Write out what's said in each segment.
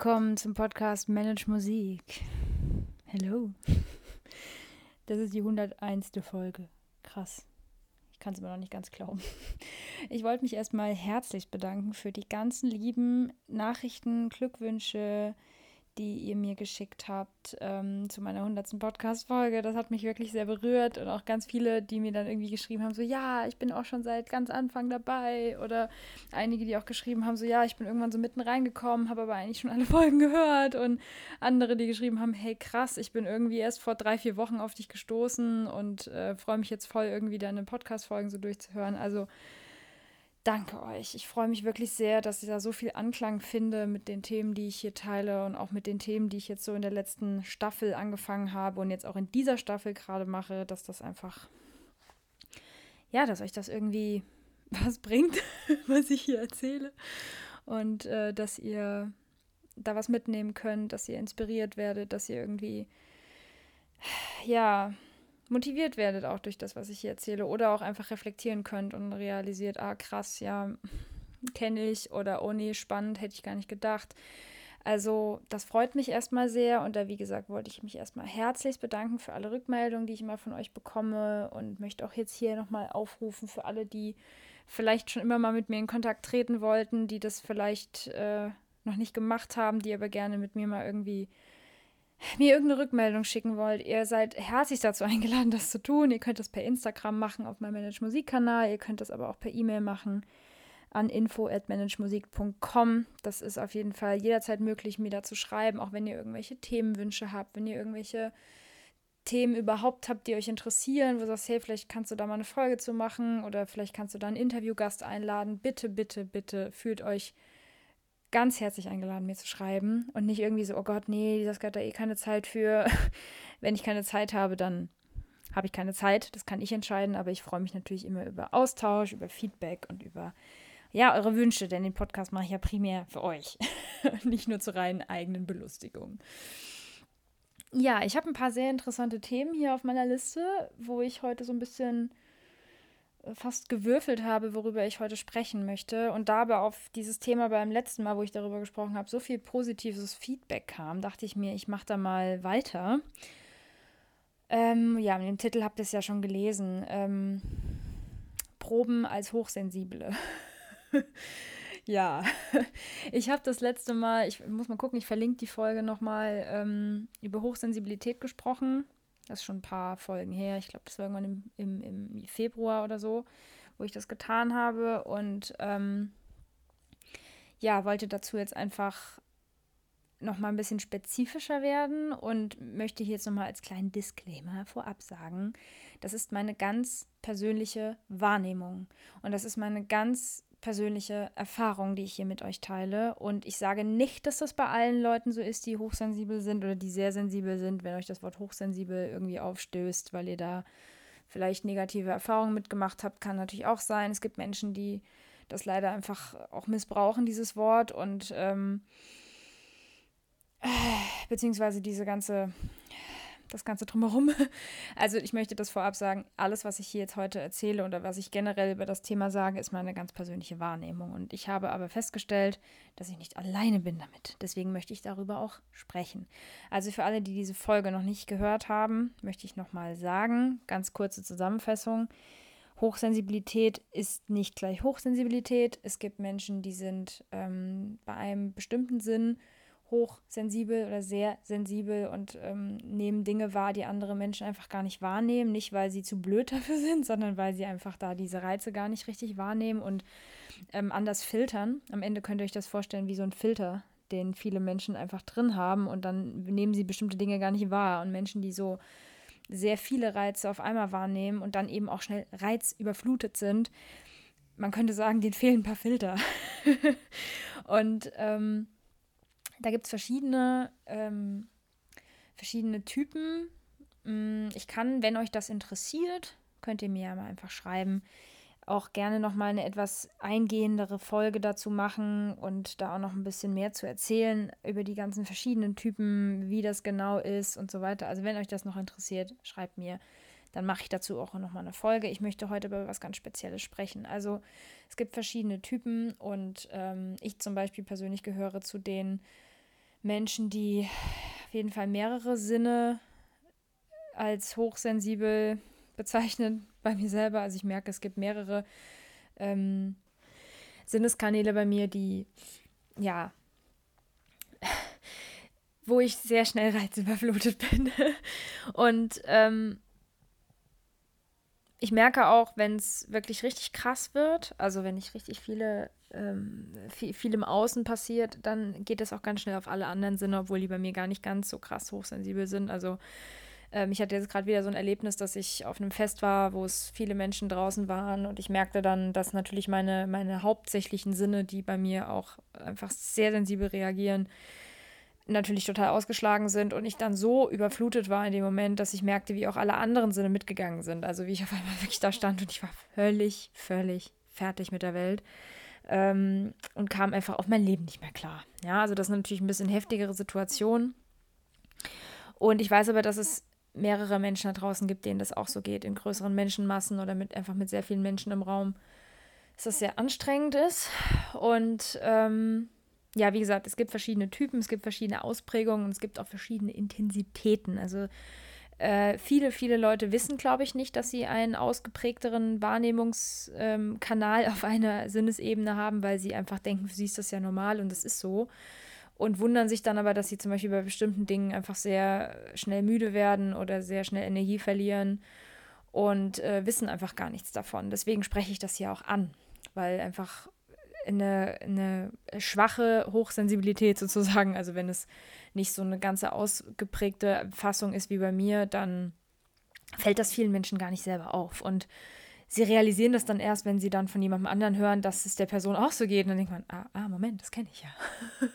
Willkommen zum Podcast Manage Musik. Hello. Das ist die 101. Folge. Krass. Ich kann es mir noch nicht ganz glauben. Ich wollte mich erstmal herzlich bedanken für die ganzen lieben Nachrichten, Glückwünsche, die ihr mir geschickt habt ähm, zu meiner 100. Podcast-Folge. Das hat mich wirklich sehr berührt und auch ganz viele, die mir dann irgendwie geschrieben haben, so ja, ich bin auch schon seit ganz Anfang dabei oder einige, die auch geschrieben haben, so ja, ich bin irgendwann so mitten reingekommen, habe aber eigentlich schon alle Folgen gehört und andere, die geschrieben haben, hey krass, ich bin irgendwie erst vor drei, vier Wochen auf dich gestoßen und äh, freue mich jetzt voll irgendwie deine Podcast-Folgen so durchzuhören. Also danke euch. Ich freue mich wirklich sehr, dass ich da so viel Anklang finde mit den Themen, die ich hier teile und auch mit den Themen, die ich jetzt so in der letzten Staffel angefangen habe und jetzt auch in dieser Staffel gerade mache, dass das einfach, ja, dass euch das irgendwie was bringt, was ich hier erzähle und äh, dass ihr da was mitnehmen könnt, dass ihr inspiriert werdet, dass ihr irgendwie, ja, motiviert werdet auch durch das, was ich hier erzähle oder auch einfach reflektieren könnt und realisiert, ah krass, ja, kenne ich oder oh nee, spannend, hätte ich gar nicht gedacht. Also das freut mich erstmal sehr und da, wie gesagt, wollte ich mich erstmal herzlichst bedanken für alle Rückmeldungen, die ich immer von euch bekomme und möchte auch jetzt hier nochmal aufrufen für alle, die vielleicht schon immer mal mit mir in Kontakt treten wollten, die das vielleicht äh, noch nicht gemacht haben, die aber gerne mit mir mal irgendwie mir irgendeine Rückmeldung schicken wollt, ihr seid herzlich dazu eingeladen, das zu tun. Ihr könnt das per Instagram machen auf meinem Manage Musik Kanal. Ihr könnt das aber auch per E-Mail machen an info at managemusik.com. Das ist auf jeden Fall jederzeit möglich, mir da zu schreiben, auch wenn ihr irgendwelche Themenwünsche habt, wenn ihr irgendwelche Themen überhaupt habt, die euch interessieren, wo du sagst, hey, vielleicht kannst du da mal eine Folge zu machen oder vielleicht kannst du da einen Interviewgast einladen. Bitte, bitte, bitte fühlt euch ganz herzlich eingeladen, mir zu schreiben und nicht irgendwie so, oh Gott, nee, das hat da eh keine Zeit für. Wenn ich keine Zeit habe, dann habe ich keine Zeit. Das kann ich entscheiden, aber ich freue mich natürlich immer über Austausch, über Feedback und über ja, eure Wünsche, denn den Podcast mache ich ja primär für euch, nicht nur zur reinen eigenen Belustigung. Ja, ich habe ein paar sehr interessante Themen hier auf meiner Liste, wo ich heute so ein bisschen fast gewürfelt habe, worüber ich heute sprechen möchte. Und da aber auf dieses Thema beim letzten Mal, wo ich darüber gesprochen habe, so viel positives Feedback kam, dachte ich mir, ich mache da mal weiter. Ähm, ja, mit dem Titel habt ihr es ja schon gelesen. Ähm, Proben als Hochsensible. ja, ich habe das letzte Mal, ich muss mal gucken, ich verlinke die Folge nochmal, ähm, über Hochsensibilität gesprochen. Das ist schon ein paar Folgen her. Ich glaube, das war irgendwann im, im, im, Februar oder so, wo ich das getan habe. Und ähm, ja, wollte dazu jetzt einfach noch mal ein bisschen spezifischer werden und möchte hier jetzt noch mal als kleinen Disclaimer vorab sagen, das ist meine ganz persönliche Wahrnehmung und das ist meine ganz persönliche Erfahrung, die ich hier mit euch teile. Und ich sage nicht, dass das bei allen Leuten so ist, die hochsensibel sind oder die sehr sensibel sind, wenn euch das Wort hochsensibel irgendwie aufstößt, weil ihr da vielleicht negative Erfahrungen mitgemacht habt, kann natürlich auch sein. Es gibt Menschen, die das leider einfach auch missbrauchen, dieses Wort und ähm, beziehungsweise diese ganze das Ganze drumherum. Also ich möchte das vorab sagen, alles, was ich hier jetzt heute erzähle oder was ich generell über das Thema sage, ist meine ganz persönliche Wahrnehmung. Und ich habe aber festgestellt, dass ich nicht alleine bin damit. Deswegen möchte ich darüber auch sprechen. Also für alle, die diese Folge noch nicht gehört haben, möchte ich nochmal sagen, ganz kurze Zusammenfassung. Hochsensibilität ist nicht gleich Hochsensibilität. Es gibt Menschen, die sind ähm, bei einem bestimmten Sinn hochsensibel oder sehr sensibel und ähm, nehmen Dinge wahr, die andere Menschen einfach gar nicht wahrnehmen. Nicht, weil sie zu blöd dafür sind, sondern weil sie einfach da diese Reize gar nicht richtig wahrnehmen und ähm, anders filtern. Am Ende könnt ihr euch das vorstellen wie so ein Filter, den viele Menschen einfach drin haben und dann nehmen sie bestimmte Dinge gar nicht wahr. Und Menschen, die so sehr viele Reize auf einmal wahrnehmen und dann eben auch schnell reizüberflutet sind, man könnte sagen, denen fehlen ein paar Filter. und ähm, da gibt es verschiedene, ähm, verschiedene Typen. Mm, ich kann, wenn euch das interessiert, könnt ihr mir ja mal einfach schreiben, auch gerne nochmal eine etwas eingehendere Folge dazu machen und da auch noch ein bisschen mehr zu erzählen über die ganzen verschiedenen Typen, wie das genau ist und so weiter. Also wenn euch das noch interessiert, schreibt mir. Dann mache ich dazu auch nochmal eine Folge. Ich möchte heute über was ganz Spezielles sprechen. Also es gibt verschiedene Typen und ähm, ich zum Beispiel persönlich gehöre zu denen, Menschen, die auf jeden Fall mehrere Sinne als hochsensibel bezeichnen bei mir selber. Also ich merke, es gibt mehrere ähm, Sinneskanäle bei mir, die ja, wo ich sehr schnell reizüberflutet bin. Und ähm, ich merke auch, wenn es wirklich richtig krass wird, also wenn ich richtig viele, ähm, viel, viel im Außen passiert, dann geht es auch ganz schnell auf alle anderen Sinne, obwohl die bei mir gar nicht ganz so krass hochsensibel sind. Also ähm, ich hatte jetzt gerade wieder so ein Erlebnis, dass ich auf einem Fest war, wo es viele Menschen draußen waren und ich merkte dann, dass natürlich meine, meine hauptsächlichen Sinne, die bei mir auch einfach sehr sensibel reagieren, natürlich total ausgeschlagen sind und ich dann so überflutet war in dem Moment, dass ich merkte, wie auch alle anderen Sinne mitgegangen sind. Also wie ich auf einmal wirklich da stand und ich war völlig, völlig fertig mit der Welt ähm, und kam einfach auf mein Leben nicht mehr klar. Ja, also das ist natürlich ein bisschen heftigere Situation. Und ich weiß aber, dass es mehrere Menschen da draußen gibt, denen das auch so geht, in größeren Menschenmassen oder mit einfach mit sehr vielen Menschen im Raum, dass das sehr anstrengend ist. Und ähm, ja, wie gesagt, es gibt verschiedene Typen, es gibt verschiedene Ausprägungen und es gibt auch verschiedene Intensitäten. Also äh, viele, viele Leute wissen, glaube ich, nicht, dass sie einen ausgeprägteren Wahrnehmungskanal ähm, auf einer Sinnesebene haben, weil sie einfach denken, für sie ist das ja normal und das ist so. Und wundern sich dann aber, dass sie zum Beispiel bei bestimmten Dingen einfach sehr schnell müde werden oder sehr schnell Energie verlieren und äh, wissen einfach gar nichts davon. Deswegen spreche ich das hier auch an, weil einfach eine, eine schwache Hochsensibilität sozusagen, also wenn es nicht so eine ganze ausgeprägte Fassung ist wie bei mir, dann fällt das vielen Menschen gar nicht selber auf. Und sie realisieren das dann erst, wenn sie dann von jemandem anderen hören, dass es der Person auch so geht. Und dann denkt man, ah, ah Moment, das kenne ich ja.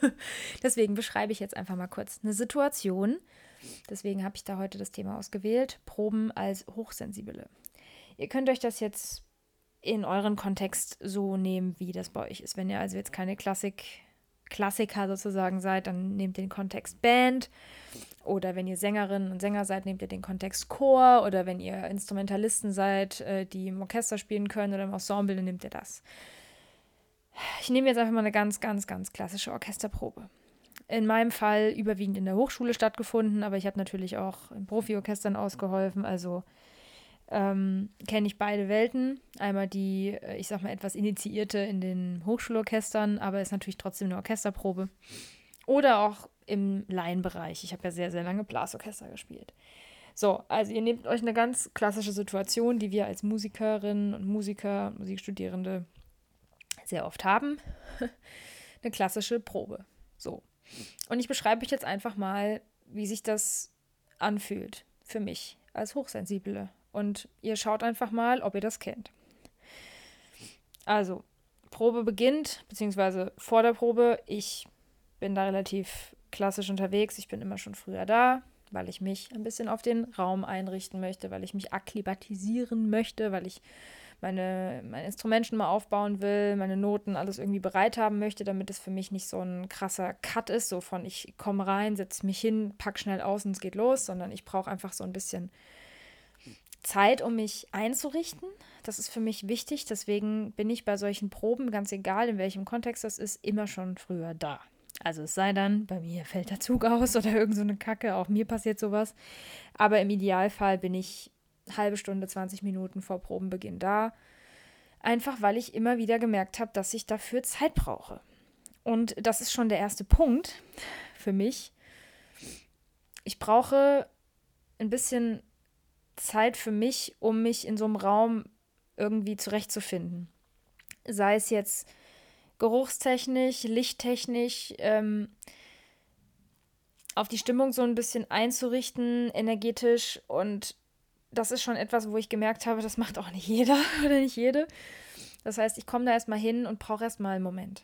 Deswegen beschreibe ich jetzt einfach mal kurz eine Situation. Deswegen habe ich da heute das Thema ausgewählt. Proben als Hochsensible. Ihr könnt euch das jetzt in euren Kontext so nehmen, wie das bei euch ist. Wenn ihr also jetzt keine Klassik, Klassiker sozusagen seid, dann nehmt den Kontext Band. Oder wenn ihr Sängerinnen und Sänger seid, nehmt ihr den Kontext Chor. Oder wenn ihr Instrumentalisten seid, äh, die im Orchester spielen können oder im Ensemble, dann nehmt ihr das. Ich nehme jetzt einfach mal eine ganz, ganz, ganz klassische Orchesterprobe. In meinem Fall überwiegend in der Hochschule stattgefunden, aber ich habe natürlich auch in Profiorchestern ausgeholfen. Also ähm, kenne ich beide Welten. Einmal die, äh, ich sag mal, etwas initiierte in den Hochschulorchestern, aber ist natürlich trotzdem eine Orchesterprobe. Oder auch im Laienbereich. Ich habe ja sehr, sehr lange Blasorchester gespielt. So, also ihr nehmt euch eine ganz klassische Situation, die wir als Musikerinnen und Musiker, Musikstudierende sehr oft haben. eine klassische Probe. So. Und ich beschreibe euch jetzt einfach mal, wie sich das anfühlt für mich als Hochsensible und ihr schaut einfach mal, ob ihr das kennt. Also, Probe beginnt, beziehungsweise vor der Probe. Ich bin da relativ klassisch unterwegs. Ich bin immer schon früher da, weil ich mich ein bisschen auf den Raum einrichten möchte, weil ich mich akklimatisieren möchte, weil ich meine, mein Instrument schon mal aufbauen will, meine Noten, alles irgendwie bereit haben möchte, damit es für mich nicht so ein krasser Cut ist, so von ich komme rein, setze mich hin, pack schnell aus und es geht los, sondern ich brauche einfach so ein bisschen Zeit, um mich einzurichten. Das ist für mich wichtig. Deswegen bin ich bei solchen Proben, ganz egal in welchem Kontext das ist, immer schon früher da. Also es sei dann, bei mir fällt der Zug aus oder irgend so Kacke, auch mir passiert sowas. Aber im Idealfall bin ich halbe Stunde, 20 Minuten vor Probenbeginn da. Einfach weil ich immer wieder gemerkt habe, dass ich dafür Zeit brauche. Und das ist schon der erste Punkt für mich. Ich brauche ein bisschen Zeit für mich, um mich in so einem Raum irgendwie zurechtzufinden. Sei es jetzt geruchstechnisch, lichttechnisch, ähm, auf die Stimmung so ein bisschen einzurichten, energetisch. Und das ist schon etwas, wo ich gemerkt habe, das macht auch nicht jeder oder nicht jede. Das heißt, ich komme da erstmal hin und brauche erstmal einen Moment.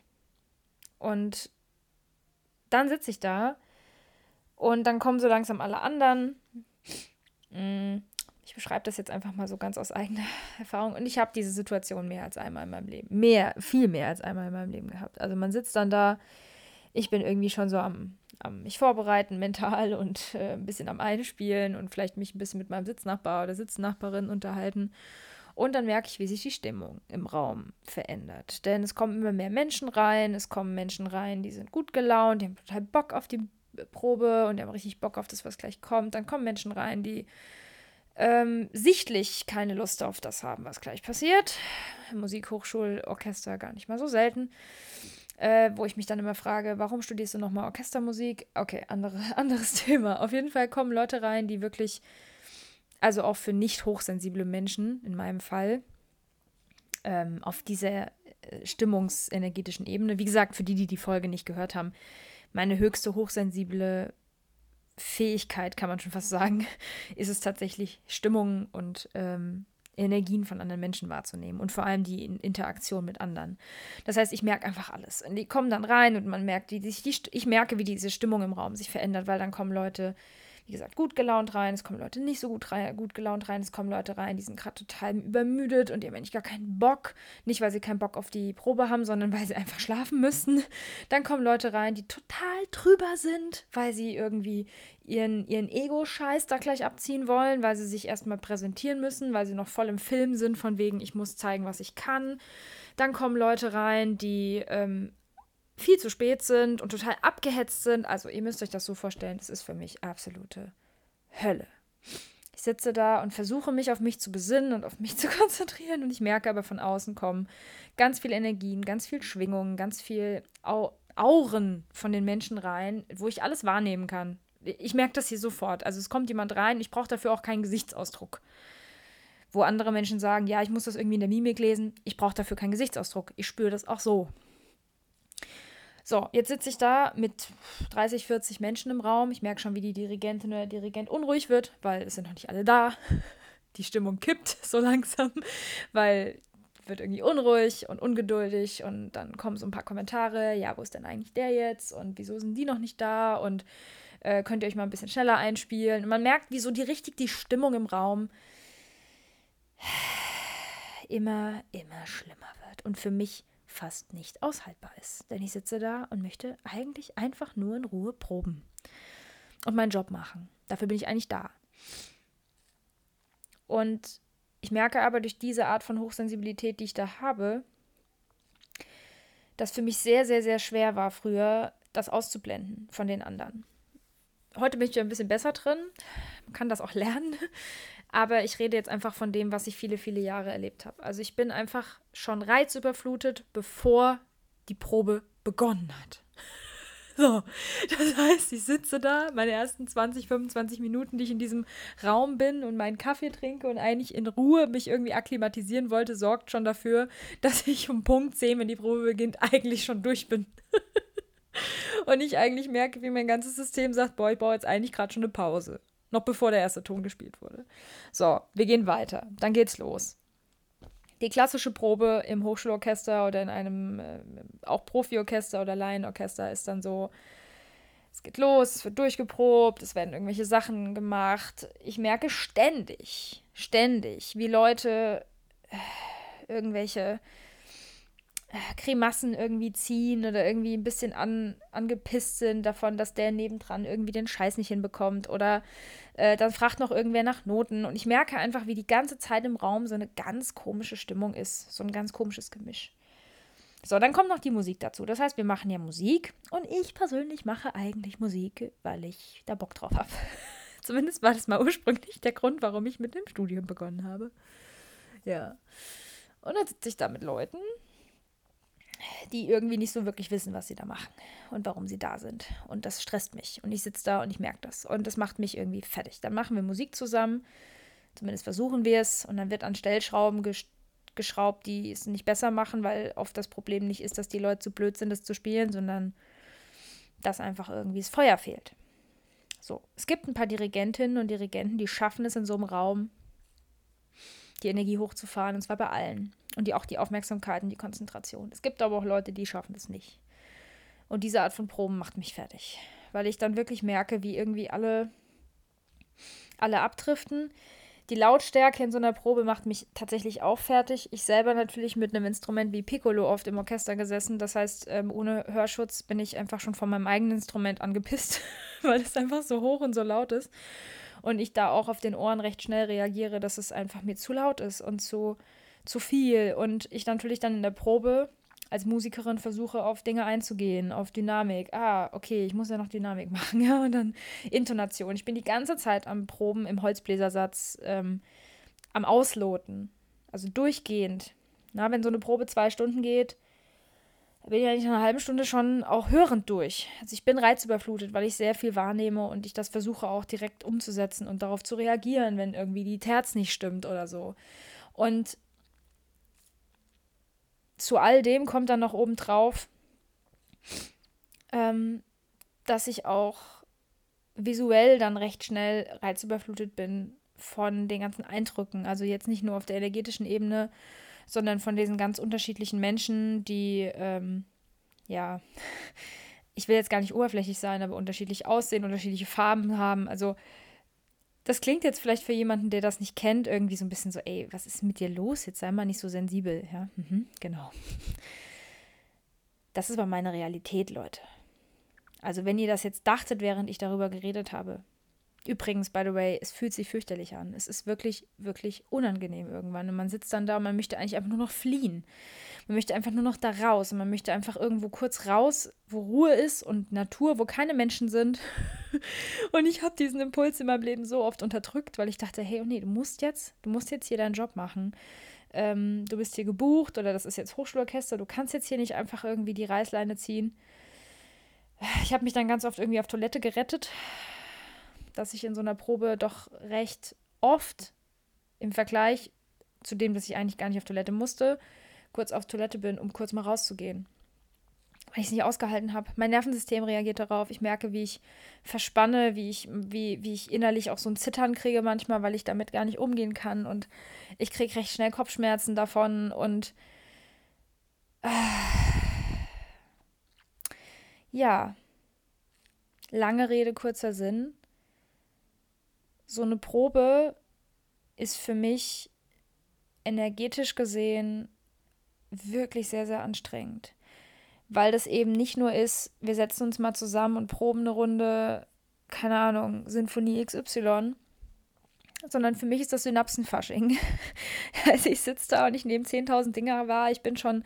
Und dann sitze ich da und dann kommen so langsam alle anderen. Ich beschreibe das jetzt einfach mal so ganz aus eigener Erfahrung. Und ich habe diese Situation mehr als einmal in meinem Leben. Mehr, viel mehr als einmal in meinem Leben gehabt. Also man sitzt dann da, ich bin irgendwie schon so am, am mich vorbereiten mental und äh, ein bisschen am Einspielen und vielleicht mich ein bisschen mit meinem Sitznachbar oder Sitznachbarin unterhalten. Und dann merke ich, wie sich die Stimmung im Raum verändert. Denn es kommen immer mehr Menschen rein, es kommen Menschen rein, die sind gut gelaunt, die haben total Bock auf die Probe und die haben richtig Bock auf das, was gleich kommt. Dann kommen Menschen rein, die ähm, sichtlich keine Lust auf das haben, was gleich passiert. Musikhochschulorchester gar nicht mal so selten. Äh, wo ich mich dann immer frage, warum studierst du nochmal Orchestermusik? Okay, andere, anderes Thema. Auf jeden Fall kommen Leute rein, die wirklich, also auch für nicht hochsensible Menschen in meinem Fall, ähm, auf dieser äh, stimmungsenergetischen Ebene, wie gesagt, für die, die die Folge nicht gehört haben, meine höchste hochsensible Fähigkeit, kann man schon fast sagen, ist es tatsächlich, Stimmungen und ähm, Energien von anderen Menschen wahrzunehmen und vor allem die Interaktion mit anderen. Das heißt, ich merke einfach alles. Und die kommen dann rein und man merkt, wie sich die, ich merke, wie diese Stimmung im Raum sich verändert, weil dann kommen Leute, wie gesagt, gut gelaunt rein, es kommen Leute nicht so gut, rein, gut gelaunt rein, es kommen Leute rein, die sind gerade total übermüdet und die haben eigentlich gar keinen Bock. Nicht, weil sie keinen Bock auf die Probe haben, sondern weil sie einfach schlafen müssen. Dann kommen Leute rein, die total drüber sind, weil sie irgendwie ihren, ihren Ego-Scheiß da gleich abziehen wollen, weil sie sich erstmal präsentieren müssen, weil sie noch voll im Film sind, von wegen, ich muss zeigen, was ich kann. Dann kommen Leute rein, die ähm, viel zu spät sind und total abgehetzt sind. Also ihr müsst euch das so vorstellen, das ist für mich absolute Hölle. Ich sitze da und versuche mich auf mich zu besinnen und auf mich zu konzentrieren und ich merke aber von außen kommen ganz viel Energien, ganz viel Schwingungen, ganz viel Au Auren von den Menschen rein, wo ich alles wahrnehmen kann. Ich merke das hier sofort. Also es kommt jemand rein, ich brauche dafür auch keinen Gesichtsausdruck. Wo andere Menschen sagen, ja, ich muss das irgendwie in der Mimik lesen, ich brauche dafür keinen Gesichtsausdruck. Ich spüre das auch so. So, jetzt sitze ich da mit 30, 40 Menschen im Raum. Ich merke schon, wie die Dirigentin oder der Dirigent unruhig wird, weil es sind noch nicht alle da. Die Stimmung kippt so langsam, weil wird irgendwie unruhig und ungeduldig und dann kommen so ein paar Kommentare. Ja, wo ist denn eigentlich der jetzt? Und wieso sind die noch nicht da? Und äh, könnt ihr euch mal ein bisschen schneller einspielen? Und man merkt, wie so die richtig die Stimmung im Raum immer, immer schlimmer wird. Und für mich fast nicht aushaltbar ist. Denn ich sitze da und möchte eigentlich einfach nur in Ruhe proben und meinen Job machen. Dafür bin ich eigentlich da. Und ich merke aber durch diese Art von Hochsensibilität, die ich da habe, dass für mich sehr, sehr, sehr schwer war früher, das auszublenden von den anderen. Heute bin ich ja ein bisschen besser drin, man kann das auch lernen, aber ich rede jetzt einfach von dem, was ich viele, viele Jahre erlebt habe. Also ich bin einfach schon reizüberflutet, bevor die Probe begonnen hat. So, das heißt, ich sitze da, meine ersten 20, 25 Minuten, die ich in diesem Raum bin und meinen Kaffee trinke und eigentlich in Ruhe mich irgendwie akklimatisieren wollte, sorgt schon dafür, dass ich um Punkt 10, wenn die Probe beginnt, eigentlich schon durch bin. und ich eigentlich merke, wie mein ganzes System sagt, boah, ich brauche jetzt eigentlich gerade schon eine Pause. Noch bevor der erste Ton gespielt wurde. So, wir gehen weiter. Dann geht's los. Die klassische Probe im Hochschulorchester oder in einem äh, auch Profiorchester oder Laienorchester ist dann so, es geht los, es wird durchgeprobt, es werden irgendwelche Sachen gemacht. Ich merke ständig, ständig, wie Leute äh, irgendwelche Kremassen irgendwie ziehen oder irgendwie ein bisschen an, angepisst sind davon, dass der nebendran irgendwie den Scheiß nicht hinbekommt oder äh, dann fragt noch irgendwer nach Noten und ich merke einfach, wie die ganze Zeit im Raum so eine ganz komische Stimmung ist, so ein ganz komisches Gemisch. So, dann kommt noch die Musik dazu. Das heißt, wir machen ja Musik und ich persönlich mache eigentlich Musik, weil ich da Bock drauf habe. Zumindest war das mal ursprünglich der Grund, warum ich mit dem Studium begonnen habe. Ja. Und dann sitze ich da mit Leuten die irgendwie nicht so wirklich wissen, was sie da machen und warum sie da sind. Und das stresst mich. Und ich sitze da und ich merke das. Und das macht mich irgendwie fertig. Dann machen wir Musik zusammen. Zumindest versuchen wir es. Und dann wird an Stellschrauben geschraubt, die es nicht besser machen, weil oft das Problem nicht ist, dass die Leute zu blöd sind, das zu spielen, sondern dass einfach irgendwie das Feuer fehlt. So, es gibt ein paar Dirigentinnen und Dirigenten, die schaffen es in so einem Raum, die Energie hochzufahren, und zwar bei allen. Und die auch die Aufmerksamkeit und die Konzentration. Es gibt aber auch Leute, die schaffen das nicht. Und diese Art von Proben macht mich fertig. Weil ich dann wirklich merke, wie irgendwie alle, alle abdriften. Die Lautstärke in so einer Probe macht mich tatsächlich auch fertig. Ich selber natürlich mit einem Instrument wie Piccolo oft im Orchester gesessen. Das heißt, ähm, ohne Hörschutz bin ich einfach schon von meinem eigenen Instrument angepisst, weil es einfach so hoch und so laut ist. und ich da auch auf den Ohren recht schnell reagiere, dass es einfach mir zu laut ist und zu, zu viel. Und ich natürlich dann in der Probe als Musikerin versuche, auf Dinge einzugehen, auf Dynamik. Ah, okay, ich muss ja noch Dynamik machen, ja, und dann Intonation. Ich bin die ganze Zeit am Proben im Holzbläsersatz, ähm, am Ausloten. Also durchgehend. Na, wenn so eine Probe zwei Stunden geht, bin ich eigentlich nach einer halben Stunde schon auch hörend durch. Also ich bin reizüberflutet, weil ich sehr viel wahrnehme und ich das versuche auch direkt umzusetzen und darauf zu reagieren, wenn irgendwie die Terz nicht stimmt oder so. Und zu all dem kommt dann noch obendrauf, ähm, dass ich auch visuell dann recht schnell reizüberflutet bin von den ganzen Eindrücken. Also jetzt nicht nur auf der energetischen Ebene, sondern von diesen ganz unterschiedlichen Menschen, die, ähm, ja, ich will jetzt gar nicht oberflächlich sein, aber unterschiedlich aussehen, unterschiedliche Farben haben. Also das klingt jetzt vielleicht für jemanden, der das nicht kennt, irgendwie so ein bisschen so, ey, was ist mit dir los? Jetzt sei mal nicht so sensibel. Ja, mhm, genau. Das ist aber meine Realität, Leute. Also wenn ihr das jetzt dachtet, während ich darüber geredet habe. Übrigens, by the way, es fühlt sich fürchterlich an. Es ist wirklich, wirklich unangenehm irgendwann. Und man sitzt dann da und man möchte eigentlich einfach nur noch fliehen. Man möchte einfach nur noch da raus und man möchte einfach irgendwo kurz raus, wo Ruhe ist und Natur, wo keine Menschen sind. und ich habe diesen Impuls in meinem Leben so oft unterdrückt, weil ich dachte, hey, oh nee, du musst jetzt, du musst jetzt hier deinen Job machen. Ähm, du bist hier gebucht oder das ist jetzt Hochschulorchester, du kannst jetzt hier nicht einfach irgendwie die Reißleine ziehen. Ich habe mich dann ganz oft irgendwie auf Toilette gerettet, dass ich in so einer Probe doch recht oft im Vergleich zu dem, dass ich eigentlich gar nicht auf Toilette musste, kurz auf Toilette bin, um kurz mal rauszugehen. Weil ich es nicht ausgehalten habe. Mein Nervensystem reagiert darauf. Ich merke, wie ich verspanne, wie ich, wie, wie ich innerlich auch so ein Zittern kriege manchmal, weil ich damit gar nicht umgehen kann. Und ich kriege recht schnell Kopfschmerzen davon. Und äh, ja, lange Rede, kurzer Sinn. So eine Probe ist für mich energetisch gesehen wirklich sehr, sehr anstrengend. Weil das eben nicht nur ist, wir setzen uns mal zusammen und proben eine Runde, keine Ahnung, Sinfonie XY, sondern für mich ist das Synapsenfasching. also ich sitze da und ich nehme 10.000 Dinge wahr. Ich bin schon,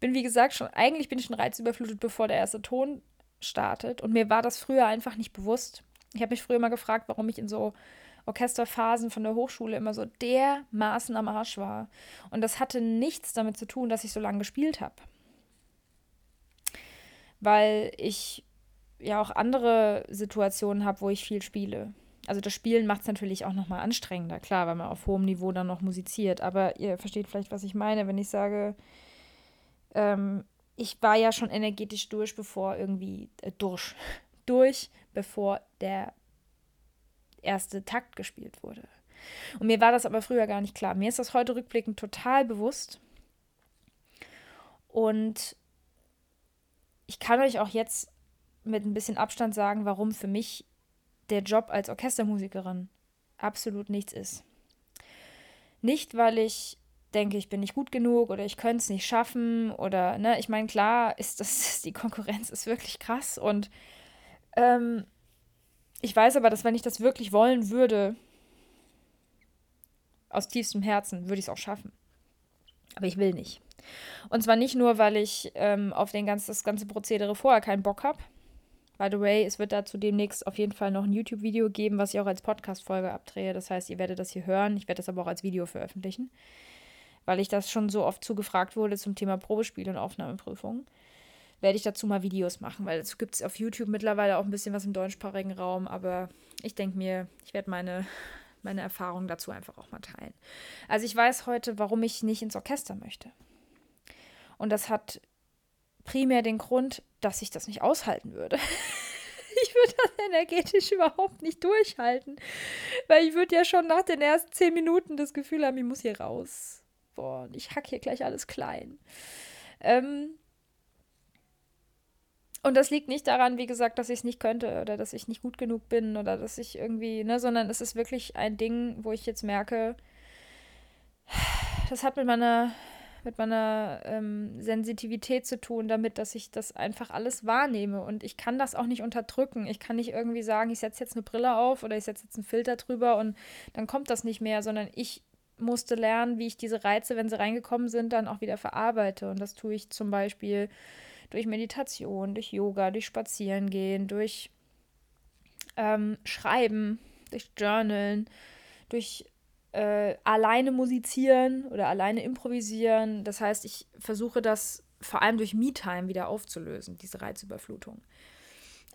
bin wie gesagt schon, eigentlich bin ich schon reizüberflutet, bevor der erste Ton startet. Und mir war das früher einfach nicht bewusst. Ich habe mich früher mal gefragt, warum ich in so Orchesterphasen von der Hochschule immer so dermaßen am Arsch war. Und das hatte nichts damit zu tun, dass ich so lange gespielt habe. Weil ich ja auch andere Situationen habe, wo ich viel spiele. Also das Spielen macht es natürlich auch nochmal anstrengender, klar, weil man auf hohem Niveau dann noch musiziert. Aber ihr versteht vielleicht, was ich meine, wenn ich sage, ähm, ich war ja schon energetisch durch, bevor irgendwie, äh, durch, durch, bevor der erste Takt gespielt wurde. Und mir war das aber früher gar nicht klar. Mir ist das heute rückblickend total bewusst. Und ich kann euch auch jetzt mit ein bisschen Abstand sagen, warum für mich der Job als Orchestermusikerin absolut nichts ist. Nicht, weil ich denke, ich bin nicht gut genug oder ich könnte es nicht schaffen oder, ne, ich meine, klar ist das, die Konkurrenz ist wirklich krass und ähm, ich weiß aber, dass wenn ich das wirklich wollen würde, aus tiefstem Herzen, würde ich es auch schaffen. Aber ich will nicht. Und zwar nicht nur, weil ich ähm, auf den ganz, das ganze Prozedere vorher keinen Bock habe. By the way, es wird dazu demnächst auf jeden Fall noch ein YouTube-Video geben, was ich auch als Podcast-Folge abdrehe. Das heißt, ihr werdet das hier hören. Ich werde das aber auch als Video veröffentlichen, weil ich das schon so oft zugefragt wurde zum Thema Probespiel und Aufnahmeprüfung werde ich dazu mal Videos machen, weil dazu gibt es auf YouTube mittlerweile auch ein bisschen was im deutschsprachigen Raum, aber ich denke mir, ich werde meine, meine Erfahrungen dazu einfach auch mal teilen. Also ich weiß heute, warum ich nicht ins Orchester möchte. Und das hat primär den Grund, dass ich das nicht aushalten würde. ich würde das energetisch überhaupt nicht durchhalten. Weil ich würde ja schon nach den ersten zehn Minuten das Gefühl haben, ich muss hier raus. Boah, ich hack hier gleich alles klein. Ähm, und das liegt nicht daran, wie gesagt, dass ich es nicht könnte oder dass ich nicht gut genug bin oder dass ich irgendwie, ne, sondern es ist wirklich ein Ding, wo ich jetzt merke, das hat mit meiner mit meiner ähm, Sensitivität zu tun, damit, dass ich das einfach alles wahrnehme. Und ich kann das auch nicht unterdrücken. Ich kann nicht irgendwie sagen, ich setze jetzt eine Brille auf oder ich setze jetzt einen Filter drüber und dann kommt das nicht mehr, sondern ich musste lernen, wie ich diese Reize, wenn sie reingekommen sind, dann auch wieder verarbeite. Und das tue ich zum Beispiel durch Meditation, durch Yoga, durch Spazierengehen, durch ähm, Schreiben, durch Journalen, durch äh, alleine musizieren oder alleine improvisieren. Das heißt, ich versuche das vor allem durch Me-Time wieder aufzulösen, diese Reizüberflutung.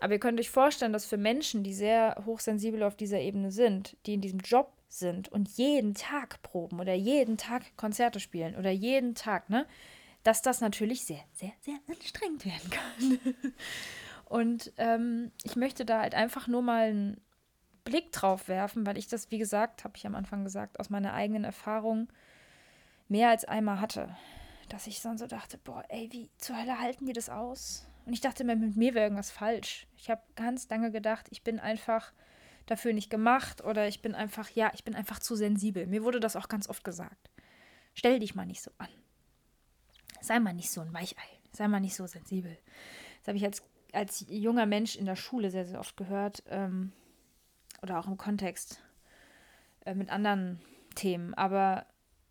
Aber ihr könnt euch vorstellen, dass für Menschen, die sehr hochsensibel auf dieser Ebene sind, die in diesem Job sind und jeden Tag proben oder jeden Tag Konzerte spielen oder jeden Tag, ne, dass das natürlich sehr, sehr, sehr anstrengend werden kann. und ähm, ich möchte da halt einfach nur mal einen Blick drauf werfen, weil ich das, wie gesagt, habe ich am Anfang gesagt, aus meiner eigenen Erfahrung mehr als einmal hatte. Dass ich dann so dachte, boah, ey, wie zur Hölle halten die das aus? Und ich dachte mir, mit mir wäre irgendwas falsch. Ich habe ganz lange gedacht, ich bin einfach dafür nicht gemacht oder ich bin einfach, ja, ich bin einfach zu sensibel. Mir wurde das auch ganz oft gesagt. Stell dich mal nicht so an. Sei mal nicht so ein Weichei. Sei mal nicht so sensibel. Das habe ich als, als junger Mensch in der Schule sehr, sehr oft gehört. Ähm, oder auch im Kontext äh, mit anderen Themen. Aber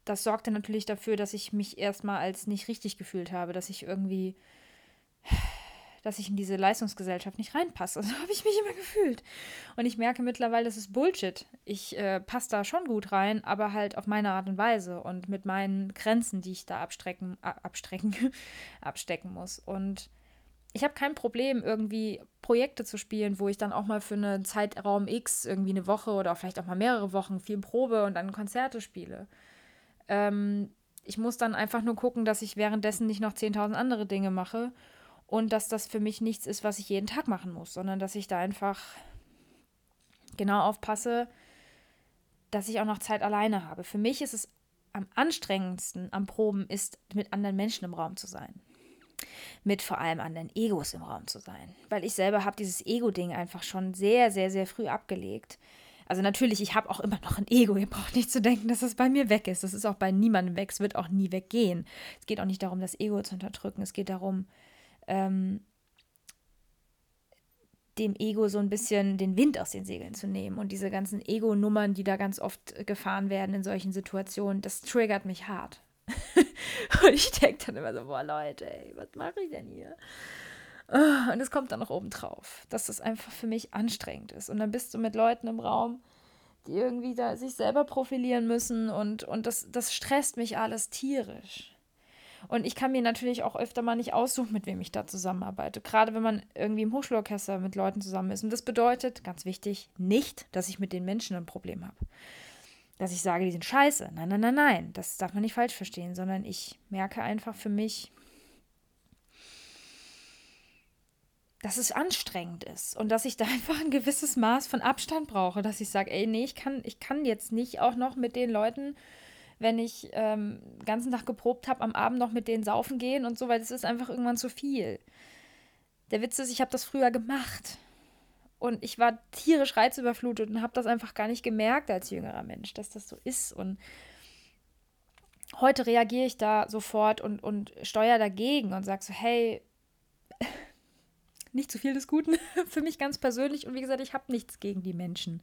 das sorgte natürlich dafür, dass ich mich erstmal als nicht richtig gefühlt habe, dass ich irgendwie, dass ich in diese Leistungsgesellschaft nicht reinpasse. So habe ich mich immer gefühlt. Und ich merke mittlerweile, das ist Bullshit. Ich äh, passe da schon gut rein, aber halt auf meine Art und Weise und mit meinen Grenzen, die ich da abstrecken, abstrecken, abstecken muss. Und ich habe kein Problem, irgendwie Projekte zu spielen, wo ich dann auch mal für einen Zeitraum X, irgendwie eine Woche oder vielleicht auch mal mehrere Wochen viel Probe und dann Konzerte spiele. Ähm, ich muss dann einfach nur gucken, dass ich währenddessen nicht noch 10.000 andere Dinge mache und dass das für mich nichts ist, was ich jeden Tag machen muss, sondern dass ich da einfach genau aufpasse, dass ich auch noch Zeit alleine habe. Für mich ist es am anstrengendsten am Proben ist, mit anderen Menschen im Raum zu sein mit vor allem anderen Egos im Raum zu sein. Weil ich selber habe dieses Ego-Ding einfach schon sehr, sehr, sehr früh abgelegt. Also natürlich, ich habe auch immer noch ein Ego. Ihr braucht nicht zu denken, dass das bei mir weg ist. Das ist auch bei niemandem weg. Es wird auch nie weggehen. Es geht auch nicht darum, das Ego zu unterdrücken. Es geht darum, ähm, dem Ego so ein bisschen den Wind aus den Segeln zu nehmen. Und diese ganzen Ego-Nummern, die da ganz oft gefahren werden in solchen Situationen, das triggert mich hart. und ich denke dann immer so, boah Leute, ey, was mache ich denn hier? Ah, und es kommt dann noch oben drauf, dass das einfach für mich anstrengend ist. Und dann bist du mit Leuten im Raum, die irgendwie da sich selber profilieren müssen und, und das, das stresst mich alles tierisch. Und ich kann mir natürlich auch öfter mal nicht aussuchen, mit wem ich da zusammenarbeite. Gerade wenn man irgendwie im Hochschulorchester mit Leuten zusammen ist. Und das bedeutet, ganz wichtig, nicht, dass ich mit den Menschen ein Problem habe dass ich sage, die sind scheiße. Nein, nein, nein, nein. Das darf man nicht falsch verstehen, sondern ich merke einfach für mich, dass es anstrengend ist und dass ich da einfach ein gewisses Maß von Abstand brauche, dass ich sage, ey, nee, ich kann, ich kann jetzt nicht auch noch mit den Leuten, wenn ich ähm, den ganzen Tag geprobt habe, am Abend noch mit denen saufen gehen und so, weil das ist einfach irgendwann zu viel. Der Witz ist, ich habe das früher gemacht. Und ich war tierisch reizüberflutet und habe das einfach gar nicht gemerkt als jüngerer Mensch, dass das so ist. Und heute reagiere ich da sofort und, und steuere dagegen und sage so, hey, nicht zu viel des Guten für mich ganz persönlich. Und wie gesagt, ich habe nichts gegen die Menschen.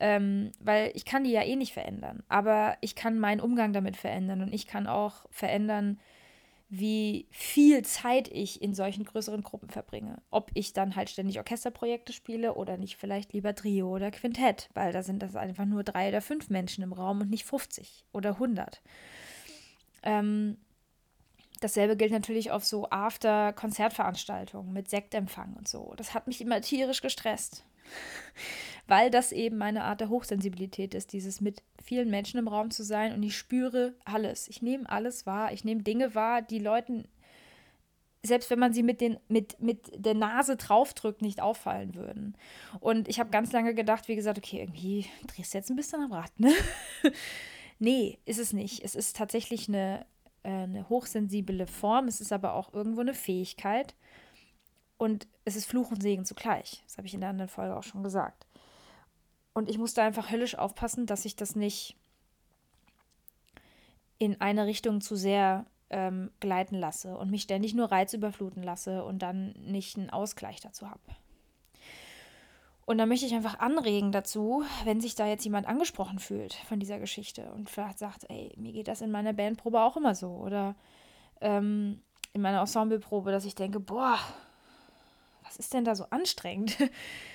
Ähm, weil ich kann die ja eh nicht verändern. Aber ich kann meinen Umgang damit verändern und ich kann auch verändern, wie viel Zeit ich in solchen größeren Gruppen verbringe. Ob ich dann halt ständig Orchesterprojekte spiele oder nicht vielleicht lieber Trio oder Quintett, weil da sind das einfach nur drei oder fünf Menschen im Raum und nicht 50 oder 100. Ähm, dasselbe gilt natürlich auf so After-Konzertveranstaltungen mit Sektempfang und so. Das hat mich immer tierisch gestresst weil das eben meine Art der Hochsensibilität ist, dieses mit vielen Menschen im Raum zu sein und ich spüre alles. Ich nehme alles wahr, ich nehme Dinge wahr, die Leuten, selbst wenn man sie mit, den, mit, mit der Nase draufdrückt, nicht auffallen würden. Und ich habe ganz lange gedacht, wie gesagt, okay, irgendwie drehst du jetzt ein bisschen am Rad, ne? nee, ist es nicht. Es ist tatsächlich eine, äh, eine hochsensible Form, es ist aber auch irgendwo eine Fähigkeit. Und es ist Fluch und Segen zugleich. Das habe ich in der anderen Folge auch schon gesagt. Und ich musste einfach höllisch aufpassen, dass ich das nicht in eine Richtung zu sehr ähm, gleiten lasse und mich ständig nur reizüberfluten lasse und dann nicht einen Ausgleich dazu habe. Und da möchte ich einfach anregen dazu, wenn sich da jetzt jemand angesprochen fühlt von dieser Geschichte und vielleicht sagt, ey, mir geht das in meiner Bandprobe auch immer so oder ähm, in meiner Ensembleprobe, dass ich denke, boah, was ist denn da so anstrengend?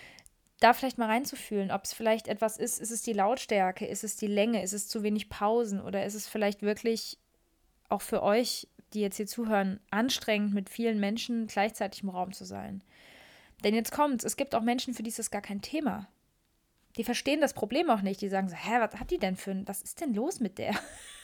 da vielleicht mal reinzufühlen, ob es vielleicht etwas ist, ist es die Lautstärke, ist es die Länge, ist es zu wenig Pausen oder ist es vielleicht wirklich auch für euch, die jetzt hier zuhören, anstrengend, mit vielen Menschen gleichzeitig im Raum zu sein. Denn jetzt kommt's, es gibt auch Menschen, für die ist das gar kein Thema. Die verstehen das Problem auch nicht. Die sagen so, hä, was hat die denn für ein, was ist denn los mit der?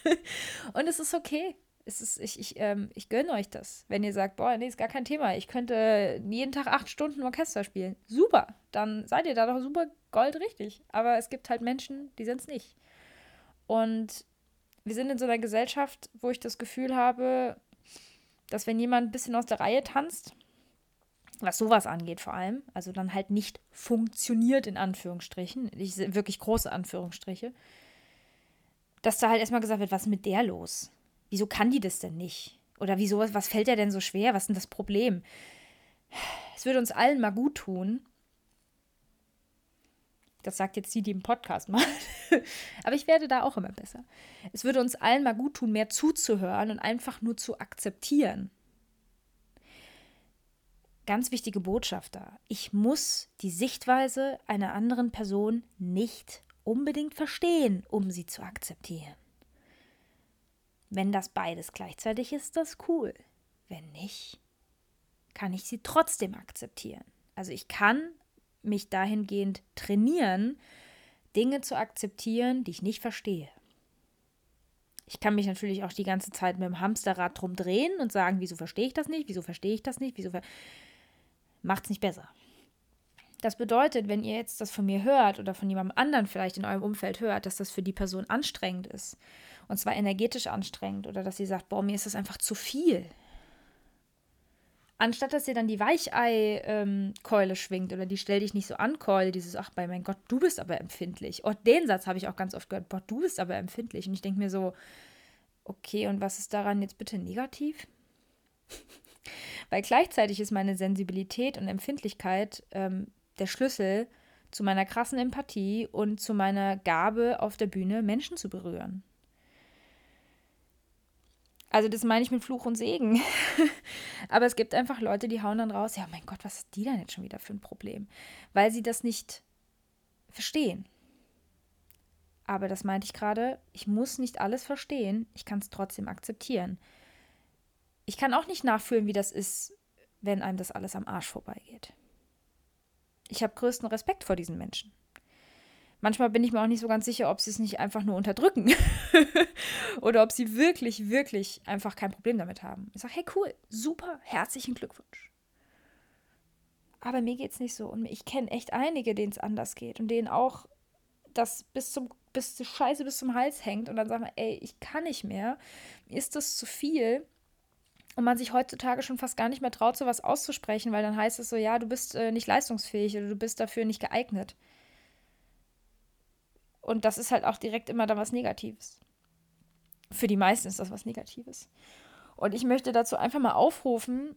und es ist okay. Es ist, ich, ich, ähm, ich gönne euch das. Wenn ihr sagt, boah, nee, ist gar kein Thema. Ich könnte jeden Tag acht Stunden Orchester spielen. Super. Dann seid ihr da doch super goldrichtig. Aber es gibt halt Menschen, die sind es nicht. Und wir sind in so einer Gesellschaft, wo ich das Gefühl habe, dass wenn jemand ein bisschen aus der Reihe tanzt, was sowas angeht vor allem, also dann halt nicht funktioniert in Anführungsstrichen, ich, wirklich große Anführungsstriche, dass da halt erstmal gesagt wird, was ist mit der los? Wieso kann die das denn nicht? Oder wieso, was fällt der denn so schwer? Was ist denn das Problem? Es würde uns allen mal gut tun, das sagt jetzt sie, die im Podcast macht. Aber ich werde da auch immer besser. Es würde uns allen mal gut tun, mehr zuzuhören und einfach nur zu akzeptieren. Ganz wichtige Botschaft da. Ich muss die Sichtweise einer anderen Person nicht unbedingt verstehen, um sie zu akzeptieren. Wenn das beides gleichzeitig ist, das cool. Wenn nicht, kann ich sie trotzdem akzeptieren. Also ich kann mich dahingehend trainieren, Dinge zu akzeptieren, die ich nicht verstehe. Ich kann mich natürlich auch die ganze Zeit mit dem Hamsterrad drum drehen und sagen, wieso verstehe ich das nicht, wieso verstehe ich das nicht, wieso macht es nicht besser. Das bedeutet, wenn ihr jetzt das von mir hört oder von jemandem anderen vielleicht in eurem Umfeld hört, dass das für die Person anstrengend ist, und zwar energetisch anstrengend, oder dass sie sagt, boah, mir ist das einfach zu viel, anstatt dass ihr dann die Weichei-Keule ähm, schwingt oder die Stell dich nicht so an Keule, dieses, ach, bei mein Gott, du bist aber empfindlich. Oh, den Satz habe ich auch ganz oft gehört, boah, du bist aber empfindlich. Und ich denke mir so, okay, und was ist daran jetzt bitte negativ? Weil gleichzeitig ist meine Sensibilität und Empfindlichkeit ähm, der Schlüssel zu meiner krassen Empathie und zu meiner Gabe auf der Bühne, Menschen zu berühren. Also das meine ich mit Fluch und Segen. Aber es gibt einfach Leute, die hauen dann raus, ja, mein Gott, was ist die denn jetzt schon wieder für ein Problem? Weil sie das nicht verstehen. Aber das meinte ich gerade, ich muss nicht alles verstehen, ich kann es trotzdem akzeptieren. Ich kann auch nicht nachfühlen, wie das ist, wenn einem das alles am Arsch vorbeigeht. Ich habe größten Respekt vor diesen Menschen. Manchmal bin ich mir auch nicht so ganz sicher, ob sie es nicht einfach nur unterdrücken oder ob sie wirklich, wirklich einfach kein Problem damit haben. Ich sage, hey cool, super, herzlichen Glückwunsch. Aber mir geht es nicht so. Und ich kenne echt einige, denen es anders geht und denen auch das bis zum bis die Scheiße bis zum Hals hängt und dann sagen, ey, ich kann nicht mehr, ist das zu viel. Und man sich heutzutage schon fast gar nicht mehr traut, so was auszusprechen, weil dann heißt es so, ja, du bist äh, nicht leistungsfähig oder du bist dafür nicht geeignet. Und das ist halt auch direkt immer dann was Negatives. Für die meisten ist das was Negatives. Und ich möchte dazu einfach mal aufrufen,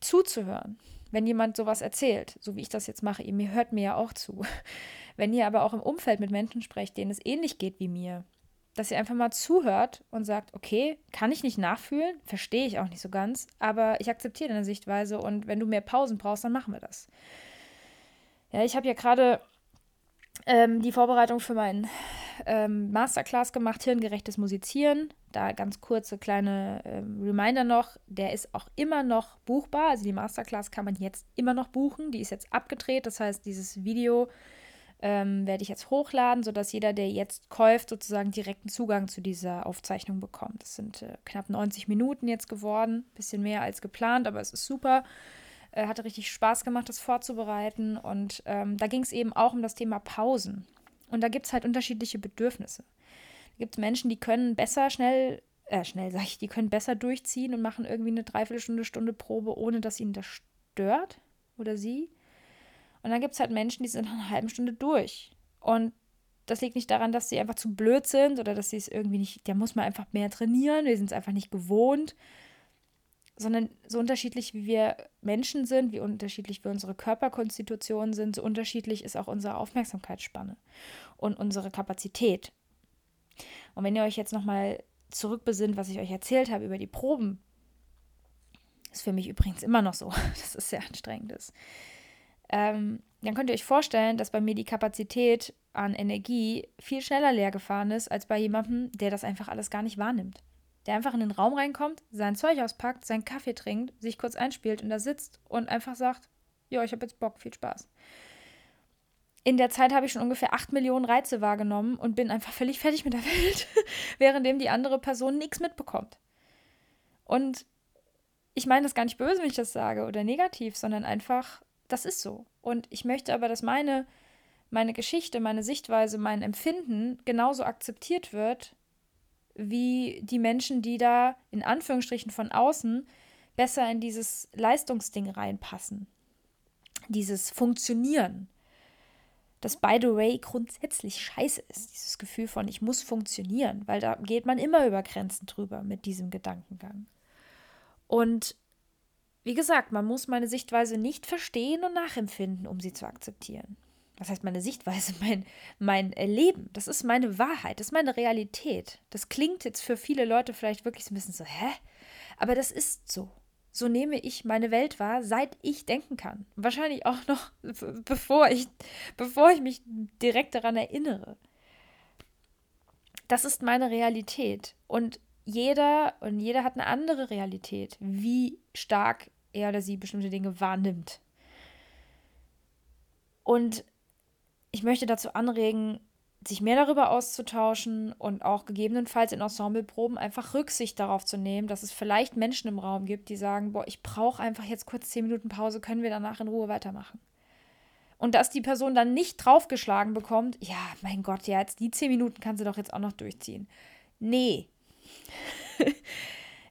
zuzuhören, wenn jemand sowas erzählt, so wie ich das jetzt mache. Ihr hört mir ja auch zu. Wenn ihr aber auch im Umfeld mit Menschen sprecht, denen es ähnlich geht wie mir, dass ihr einfach mal zuhört und sagt, okay, kann ich nicht nachfühlen, verstehe ich auch nicht so ganz, aber ich akzeptiere deine Sichtweise und wenn du mehr Pausen brauchst, dann machen wir das. Ja, ich habe ja gerade ähm, die Vorbereitung für meinen ähm, Masterclass gemacht, hirngerechtes Musizieren. Da ganz kurze kleine ähm, Reminder noch, der ist auch immer noch buchbar. Also die Masterclass kann man jetzt immer noch buchen. Die ist jetzt abgedreht. Das heißt, dieses Video ähm, werde ich jetzt hochladen, sodass jeder, der jetzt kauft, sozusagen direkten Zugang zu dieser Aufzeichnung bekommt. Das sind äh, knapp 90 Minuten jetzt geworden. Bisschen mehr als geplant, aber es ist super. Äh, hatte richtig Spaß gemacht, das vorzubereiten. Und ähm, da ging es eben auch um das Thema Pausen. Und da gibt es halt unterschiedliche Bedürfnisse. Da gibt es Menschen, die können besser schnell, äh, schnell sag ich, die können besser durchziehen und machen irgendwie eine Dreiviertelstunde, Stunde Probe, ohne dass ihnen das stört oder sie. Und dann gibt es halt Menschen, die sind nach einer halben Stunde durch. Und das liegt nicht daran, dass sie einfach zu blöd sind oder dass sie es irgendwie nicht, der muss man einfach mehr trainieren, wir sind es einfach nicht gewohnt, sondern so unterschiedlich wie wir Menschen sind, wie unterschiedlich wir unsere Körperkonstitutionen sind, so unterschiedlich ist auch unsere Aufmerksamkeitsspanne und unsere Kapazität. Und wenn ihr euch jetzt nochmal zurückbesinnt, was ich euch erzählt habe über die Proben, ist für mich übrigens immer noch so, dass es sehr anstrengend ist. Ähm, dann könnt ihr euch vorstellen, dass bei mir die Kapazität an Energie viel schneller leer gefahren ist, als bei jemandem, der das einfach alles gar nicht wahrnimmt. Der einfach in den Raum reinkommt, sein Zeug auspackt, seinen Kaffee trinkt, sich kurz einspielt und da sitzt und einfach sagt, ja, ich habe jetzt Bock, viel Spaß. In der Zeit habe ich schon ungefähr 8 Millionen Reize wahrgenommen und bin einfach völlig fertig mit der Welt, währenddem die andere Person nichts mitbekommt. Und ich meine das gar nicht böse, wenn ich das sage oder negativ, sondern einfach, das ist so. Und ich möchte aber, dass meine, meine Geschichte, meine Sichtweise, mein Empfinden genauso akzeptiert wird, wie die Menschen, die da in Anführungsstrichen von außen besser in dieses Leistungsding reinpassen. Dieses Funktionieren. Das, by the way, grundsätzlich scheiße ist, dieses Gefühl von, ich muss funktionieren, weil da geht man immer über Grenzen drüber mit diesem Gedankengang. Und wie gesagt, man muss meine Sichtweise nicht verstehen und nachempfinden, um sie zu akzeptieren. Was heißt meine Sichtweise? Mein, mein Leben. Das ist meine Wahrheit. Das ist meine Realität. Das klingt jetzt für viele Leute vielleicht wirklich so ein bisschen so, hä? Aber das ist so. So nehme ich meine Welt wahr, seit ich denken kann. Wahrscheinlich auch noch, bevor ich, bevor ich mich direkt daran erinnere. Das ist meine Realität. Und jeder und jeder hat eine andere Realität, wie stark er oder sie bestimmte Dinge wahrnimmt. Und ich möchte dazu anregen, sich mehr darüber auszutauschen und auch gegebenenfalls in Ensembleproben einfach Rücksicht darauf zu nehmen, dass es vielleicht Menschen im Raum gibt, die sagen, boah, ich brauche einfach jetzt kurz zehn Minuten Pause, können wir danach in Ruhe weitermachen. Und dass die Person dann nicht draufgeschlagen bekommt, ja, mein Gott, ja, jetzt die zehn Minuten kann sie doch jetzt auch noch durchziehen. Nee,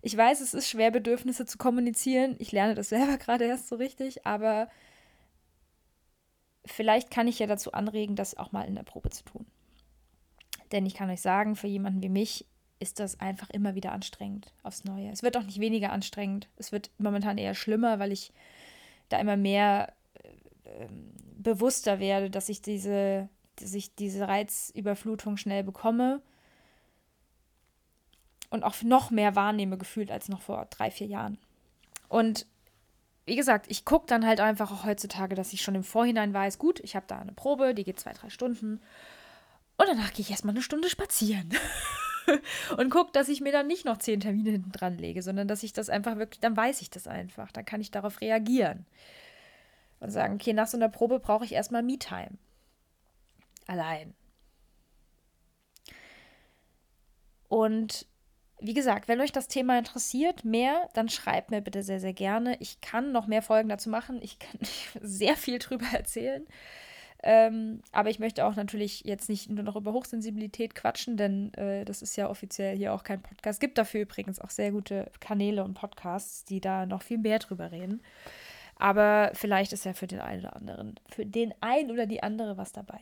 ich weiß, es ist schwer, Bedürfnisse zu kommunizieren. Ich lerne das selber gerade erst so richtig, aber vielleicht kann ich ja dazu anregen, das auch mal in der Probe zu tun. Denn ich kann euch sagen, für jemanden wie mich ist das einfach immer wieder anstrengend aufs Neue. Es wird auch nicht weniger anstrengend. Es wird momentan eher schlimmer, weil ich da immer mehr äh, bewusster werde, dass ich diese, dass ich diese Reizüberflutung schnell bekomme und auch noch mehr wahrnehme gefühlt als noch vor drei, vier Jahren. Und wie gesagt, ich gucke dann halt einfach auch heutzutage, dass ich schon im Vorhinein weiß, gut, ich habe da eine Probe, die geht zwei, drei Stunden. Und danach gehe ich erstmal eine Stunde spazieren. und gucke, dass ich mir dann nicht noch zehn Termine hinten dran lege, sondern dass ich das einfach wirklich, dann weiß ich das einfach. Dann kann ich darauf reagieren. Und sagen, okay, nach so einer Probe brauche ich erstmal Me-Time. Allein. Und wie gesagt, wenn euch das Thema interessiert, mehr, dann schreibt mir bitte sehr, sehr gerne. Ich kann noch mehr Folgen dazu machen. Ich kann sehr viel drüber erzählen. Ähm, aber ich möchte auch natürlich jetzt nicht nur noch über Hochsensibilität quatschen, denn äh, das ist ja offiziell hier auch kein Podcast. Es gibt dafür übrigens auch sehr gute Kanäle und Podcasts, die da noch viel mehr drüber reden. Aber vielleicht ist ja für den einen oder anderen, für den einen oder die andere was dabei.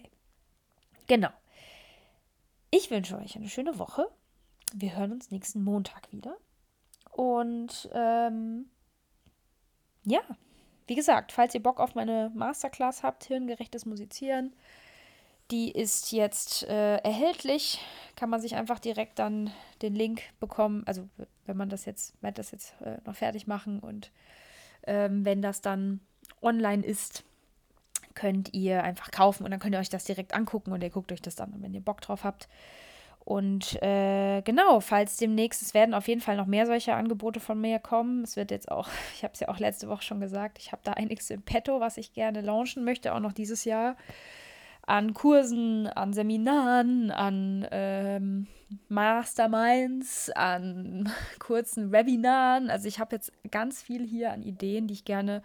Genau. Ich wünsche euch eine schöne Woche wir hören uns nächsten Montag wieder. Und ähm, ja, wie gesagt, falls ihr Bock auf meine Masterclass habt, hirngerechtes Musizieren, die ist jetzt äh, erhältlich. Kann man sich einfach direkt dann den Link bekommen. Also wenn man das jetzt, werde das jetzt äh, noch fertig machen und ähm, wenn das dann online ist, könnt ihr einfach kaufen und dann könnt ihr euch das direkt angucken und ihr guckt euch das dann, wenn ihr Bock drauf habt. Und äh, genau, falls demnächst, es werden auf jeden Fall noch mehr solche Angebote von mir kommen. Es wird jetzt auch, ich habe es ja auch letzte Woche schon gesagt, ich habe da einiges im Petto, was ich gerne launchen möchte, auch noch dieses Jahr. An Kursen, an Seminaren, an ähm, Masterminds, an kurzen Webinaren. Also ich habe jetzt ganz viel hier an Ideen, die ich gerne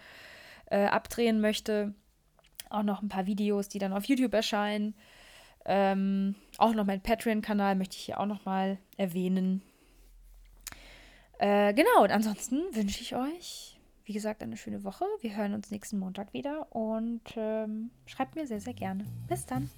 äh, abdrehen möchte. Auch noch ein paar Videos, die dann auf YouTube erscheinen. Ähm, auch noch mein Patreon-Kanal möchte ich hier auch noch mal erwähnen. Äh, genau, und ansonsten wünsche ich euch, wie gesagt, eine schöne Woche. Wir hören uns nächsten Montag wieder und ähm, schreibt mir sehr, sehr gerne. Bis dann.